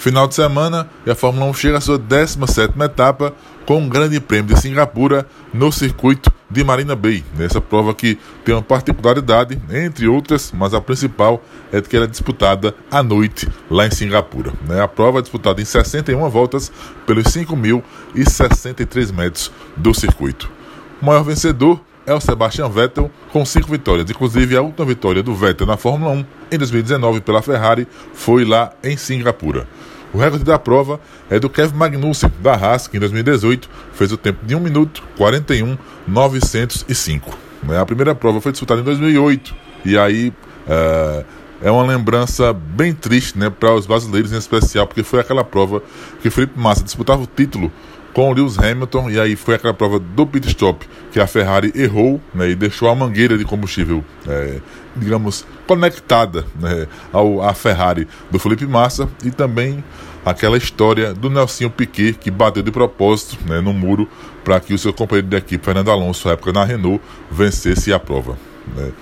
Final de semana e a Fórmula 1 chega à sua 17 etapa com um grande prêmio de Singapura no circuito de Marina Bay. Nessa prova que tem uma particularidade, entre outras, mas a principal é que ela é disputada à noite lá em Singapura. Né? A prova é disputada em 61 voltas pelos 5.063 metros do circuito. O maior vencedor é o Sebastian Vettel com cinco vitórias. Inclusive, a última vitória do Vettel na Fórmula 1 em 2019 pela Ferrari foi lá em Singapura. O recorde da prova é do Kevin Magnussen, da Haas, que em 2018 fez o tempo de 1 minuto 41 905. Né? A primeira prova foi disputada em 2008 e aí é, é uma lembrança bem triste né, para os brasileiros em especial, porque foi aquela prova que Felipe Massa disputava o título com Lewis Hamilton, e aí foi aquela prova do pit stop que a Ferrari errou né, e deixou a mangueira de combustível, é, digamos, conectada né, ao, à Ferrari do Felipe Massa e também aquela história do Nelsinho Piquet que bateu de propósito né, no muro para que o seu companheiro de equipe, Fernando Alonso, na época na Renault, vencesse a prova. Né.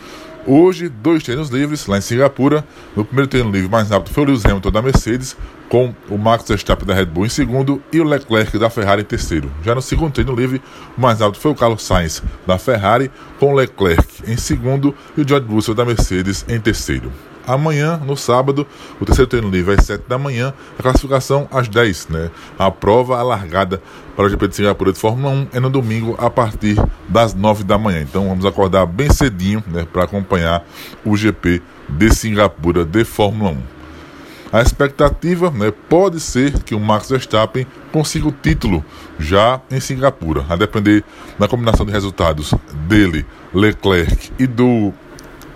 Hoje, dois treinos livres lá em Singapura. No primeiro treino livre mais rápido foi o Lewis Hamilton da Mercedes, com o Max Verstappen da Red Bull em segundo e o Leclerc da Ferrari em terceiro. Já no segundo treino livre, o mais rápido foi o Carlos Sainz da Ferrari, com o Leclerc em segundo e o George Russell da Mercedes em terceiro. Amanhã, no sábado, o terceiro treino livre às 7 da manhã, a classificação às 10, né? A prova alargada para o GP de Singapura de Fórmula 1 é no domingo a partir das 9 da manhã. Então vamos acordar bem cedinho, né, para acompanhar o GP de Singapura de Fórmula 1. A expectativa né, pode ser que o Max Verstappen consiga o título já em Singapura, a depender da combinação de resultados dele, Leclerc e do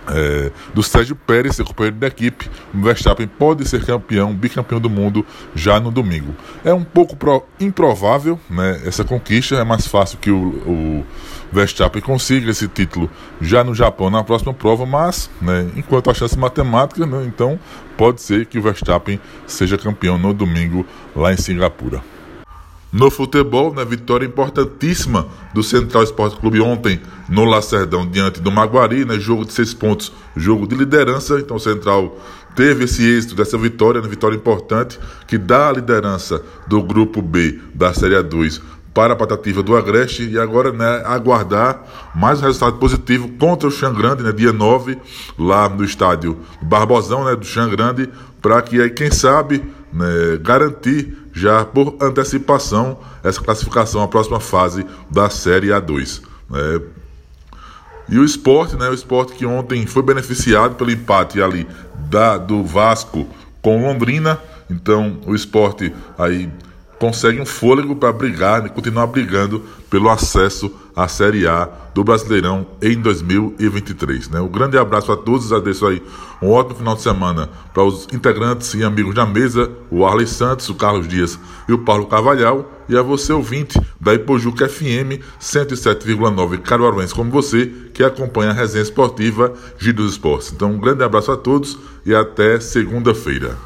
é, do Sérgio Pérez, seu companheiro da equipe, o Verstappen pode ser campeão, bicampeão do mundo já no domingo. É um pouco pro, improvável né, essa conquista, é mais fácil que o, o, Verstappen consiga esse título já no Japão na próxima prova, mas né, enquanto a chance matemática, né, então pode ser que o Verstappen seja campeão no domingo lá em Singapura. No futebol, na né, vitória importantíssima do Central Esporte Clube ontem no Lacerdão diante do Maguari, né, jogo de seis pontos, jogo de liderança. Então o Central teve esse êxito dessa vitória, uma vitória importante que dá a liderança do grupo B da Série A2 para a patativa do Agreste e agora né, aguardar mais um resultado positivo contra o Xangrande, né, dia 9, lá no estádio Barbosão né, do Xangrande, para que aí, quem sabe, né, garantir já por antecipação essa classificação à próxima fase da Série A2. Né. E o esporte, né, o esporte que ontem foi beneficiado pelo empate ali da, do Vasco com Londrina, então o esporte aí consegue um fôlego para brigar e continuar brigando pelo acesso à Série A do Brasileirão em 2023. Né? Um grande abraço a todos, agradeço aí um ótimo final de semana para os integrantes e amigos da mesa, o Arley Santos, o Carlos Dias e o Paulo Carvalhal, e a você ouvinte da Ipojuca FM 107,9 Caruaruense, como você, que acompanha a resenha esportiva Giro dos Esportes. Então um grande abraço a todos e até segunda-feira.